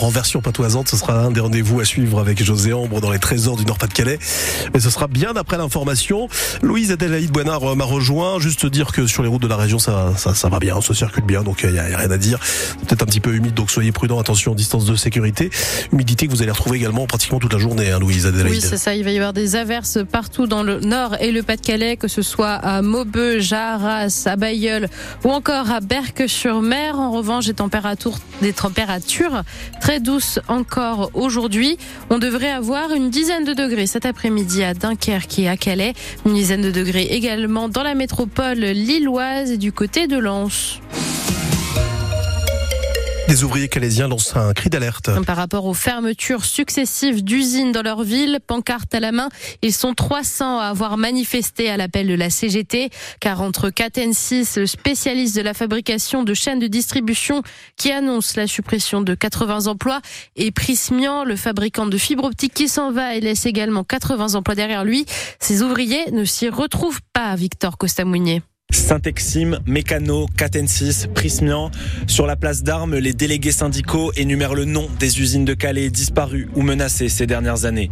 En version patoisante, ce sera un des rendez-vous à suivre avec José Ambre dans les trésors du Nord-Pas-de-Calais. Mais ce sera bien après l'information. Louise Adélaïde Boinard m'a rejoint. Juste dire que sur les routes de la région, ça, ça, va bien, on se circule bien, donc il n'y a, rien à dire. Peut-être un petit peu humide, donc soyez prudents. Attention, distance de sécurité. Humidité que vous allez retrouver également pratiquement toute la journée, hein, Louise Adélaïde. Oui, c'est ça. Il va y avoir des averses partout dans le nord et le Pas-de-Calais, que ce soit à Maubeuge, à Arras, à Bayeul ou encore à Berck-sur-Mer. En revanche, des températures, des températures très douces encore aujourd'hui. On devrait avoir une dizaine de degrés cet après-midi à Dunkerque et à Calais. Une dizaine de degrés également dans la métropole lilloise et du côté de Lens. Des ouvriers calaisiens lancent un cri d'alerte. Par rapport aux fermetures successives d'usines dans leur ville, pancarte à la main, ils sont 300 à avoir manifesté à l'appel de la CGT, car entre Catensis, le spécialiste de la fabrication de chaînes de distribution qui annonce la suppression de 80 emplois, et Prismian, le fabricant de fibres optiques qui s'en va et laisse également 80 emplois derrière lui, ces ouvriers ne s'y retrouvent pas, Victor Costamounier. Saint-Exime, Mécano, Catensis, Prismian. Sur la place d'armes, les délégués syndicaux énumèrent le nom des usines de Calais disparues ou menacées ces dernières années.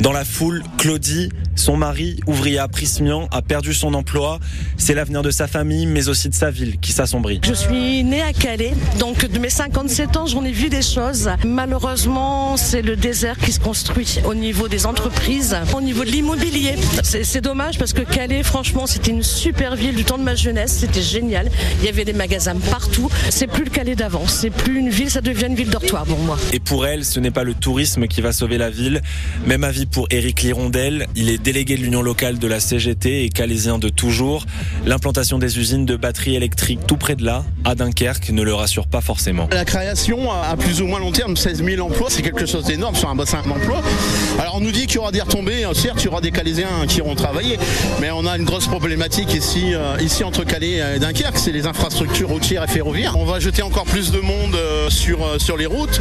Dans la foule, Claudie, son mari, ouvrier à Prismian, a perdu son emploi. C'est l'avenir de sa famille, mais aussi de sa ville qui s'assombrit. Je suis née à Calais, donc de mes 57 ans, j'en ai vu des choses. Malheureusement, c'est le désert qui se construit au niveau des entreprises, au niveau de l'immobilier. C'est dommage parce que Calais, franchement, c'était une super ville du temps de ma jeunesse, c'était génial. Il y avait des magasins partout. C'est plus le Calais d'avant. C'est plus une ville, ça devient une ville dortoir pour moi. Et pour elle, ce n'est pas le tourisme qui va sauver la ville. Même avis pour Éric Lirondel. Il est délégué de l'union locale de la CGT et calaisien de toujours. L'implantation des usines de batteries électriques tout près de là, à Dunkerque, ne le rassure pas forcément. La création à plus ou moins long terme, 16 000 emplois, c'est quelque chose d'énorme sur un bassin d'emploi. Alors on nous dit qu'il y aura des retombées. Certes, il y aura des calaisiens qui iront travailler, mais on a une grosse problématique ici, euh, ici entre Calais et Dunkerque, c'est les infrastructures routières et ferroviaires. On va jeter encore plus de monde euh, sur, euh, sur les routes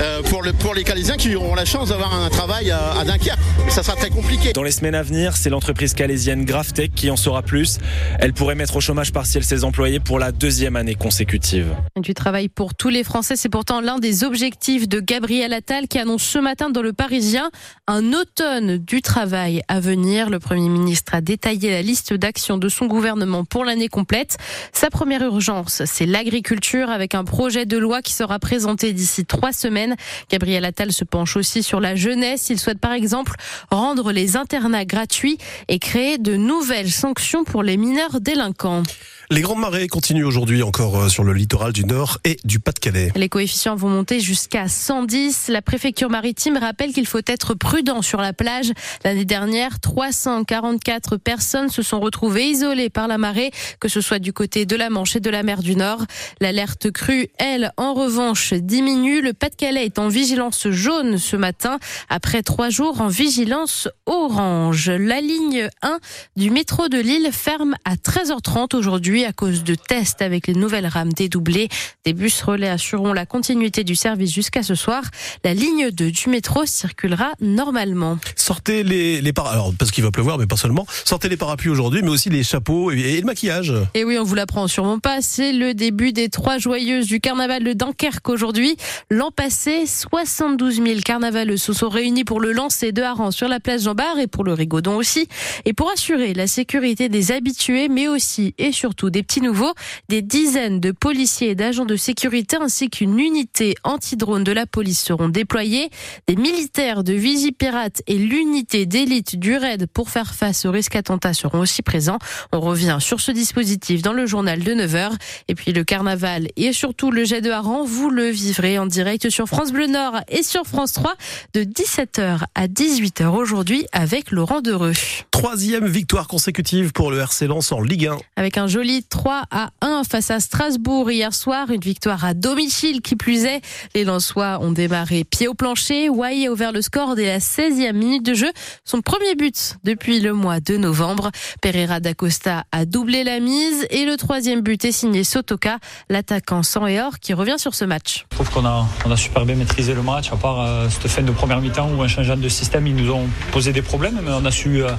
euh, pour, le, pour les Calaisiens qui auront la chance d'avoir un travail à, Dunkerque. Mais ça sera très compliqué. Dans les semaines à venir, c'est l'entreprise calaisienne Graftech qui en saura plus. Elle pourrait mettre au chômage partiel ses employés pour la deuxième année consécutive. Du travail pour tous les Français, c'est pourtant l'un des objectifs de Gabriel Attal qui annonce ce matin dans le Parisien un automne du travail à venir. Le Premier ministre a détaillé la liste d'actions de son gouvernement pour l'année complète. Sa première urgence, c'est l'agriculture avec un projet de loi qui sera présenté d'ici trois semaines. Gabriel Attal se penche aussi sur la jeunesse. Il souhaite par exemple rendre les internats gratuits et créer de nouvelles sanctions pour les mineurs délinquants. Les grandes marées continuent aujourd'hui encore euh, sur le littoral du Nord et du Pas-de-Calais. Les coefficients vont monter jusqu'à 110. La préfecture maritime rappelle qu'il faut être prudent sur la plage. L'année dernière, 344 personnes se sont retrouvées isolées par la marée, que ce soit du côté de la Manche et de la mer du Nord. L'alerte crue, elle, en revanche, diminue. Le Pas-de-Calais est en vigilance jaune ce matin, après trois jours en vigilance orange. La ligne 1 du métro de Lille ferme à 13h30 aujourd'hui à cause de tests avec les nouvelles rames dédoublées. Des bus relais assureront la continuité du service jusqu'à ce soir. La ligne 2 du métro circulera normalement. Sortez les, les alors parce qu'il va pleuvoir, mais pas seulement. Sortez les parapluies aujourd'hui, mais aussi les chapeaux et, le maquillage. Et oui, on vous l'apprend sûrement pas. C'est le début des trois joyeuses du carnaval de Dunkerque aujourd'hui. L'an passé, 72 000 carnavaleux se sont réunis pour le lancer de Haran sur la place Jean-Bart et pour le Rigaudon aussi. Et pour assurer la sécurité des habitués, mais aussi et surtout des petits nouveaux, des dizaines de policiers et d'agents de sécurité ainsi qu'une unité anti-drone de la police seront déployés. Des militaires de Vigipirate et l'unité d'élite du RAID pour faire face au risque attentat seront aussi présents. On revient sur ce dispositif dans le journal de 9h. Et puis le carnaval et surtout le jet de hareng, vous le vivrez en direct sur France Bleu Nord et sur France 3 de 17h à 18h aujourd'hui avec Laurent Dereux. Troisième victoire consécutive pour le RC Lens en Ligue 1. Avec un joli 3 à 1 face à Strasbourg hier soir. Une victoire à domicile qui plus est. Les Lensois ont démarré pied au plancher. Wai a ouvert le score dès la 16e minute de jeu. Son premier but depuis le mois de novembre. Pereira d'Acosta a doublé la mise et le troisième but est signé Sotoka, l'attaquant sans et or qui revient sur ce match. Je trouve qu'on a, on a super bien maîtrisé le match, à part euh, cette fin de première mi-temps où un changeant de système, ils nous ont posé des problèmes, mais on a su, euh,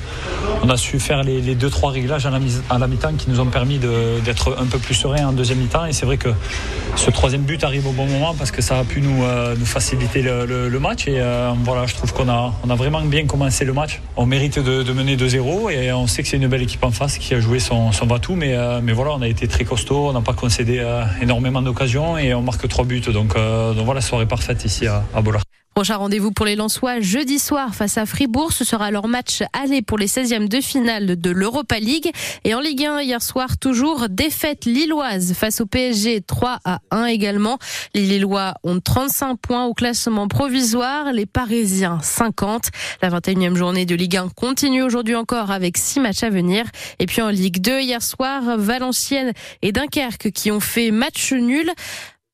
on a su faire les, deux trois réglages à la, à la mi-temps qui nous ont permis de d'être un peu plus serein en deuxième mi-temps. Et c'est vrai que ce troisième but arrive au bon moment parce que ça a pu nous, euh, faciliter le, match. Et euh, voilà, je trouve qu'on a, vraiment bien commencé le match. On mérite de, mener 2-0 et on sait que c'est une belle équipe en face qui a joué son, son euh, mais voilà, on a été très costaud, on n'a pas concédé énormément d'occasions et on marque trois buts. Donc, donc voilà, soirée parfaite ici à, à Bollard. Prochain rendez-vous pour les Lensois jeudi soir face à Fribourg. Ce sera leur match aller pour les 16e de finale de l'Europa League. Et en Ligue 1, hier soir, toujours défaite lilloise face au PSG 3 à 1 également. Les Lillois ont 35 points au classement provisoire, les Parisiens 50. La 21e journée de Ligue 1 continue aujourd'hui encore avec 6 matchs à venir. Et puis en Ligue 2, hier soir, Valenciennes et Dunkerque qui ont fait match nul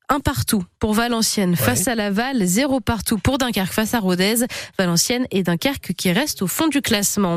un partout pour Valenciennes face à Laval, zéro partout pour Dunkerque face à Rodez. Valenciennes et Dunkerque qui restent au fond du classement.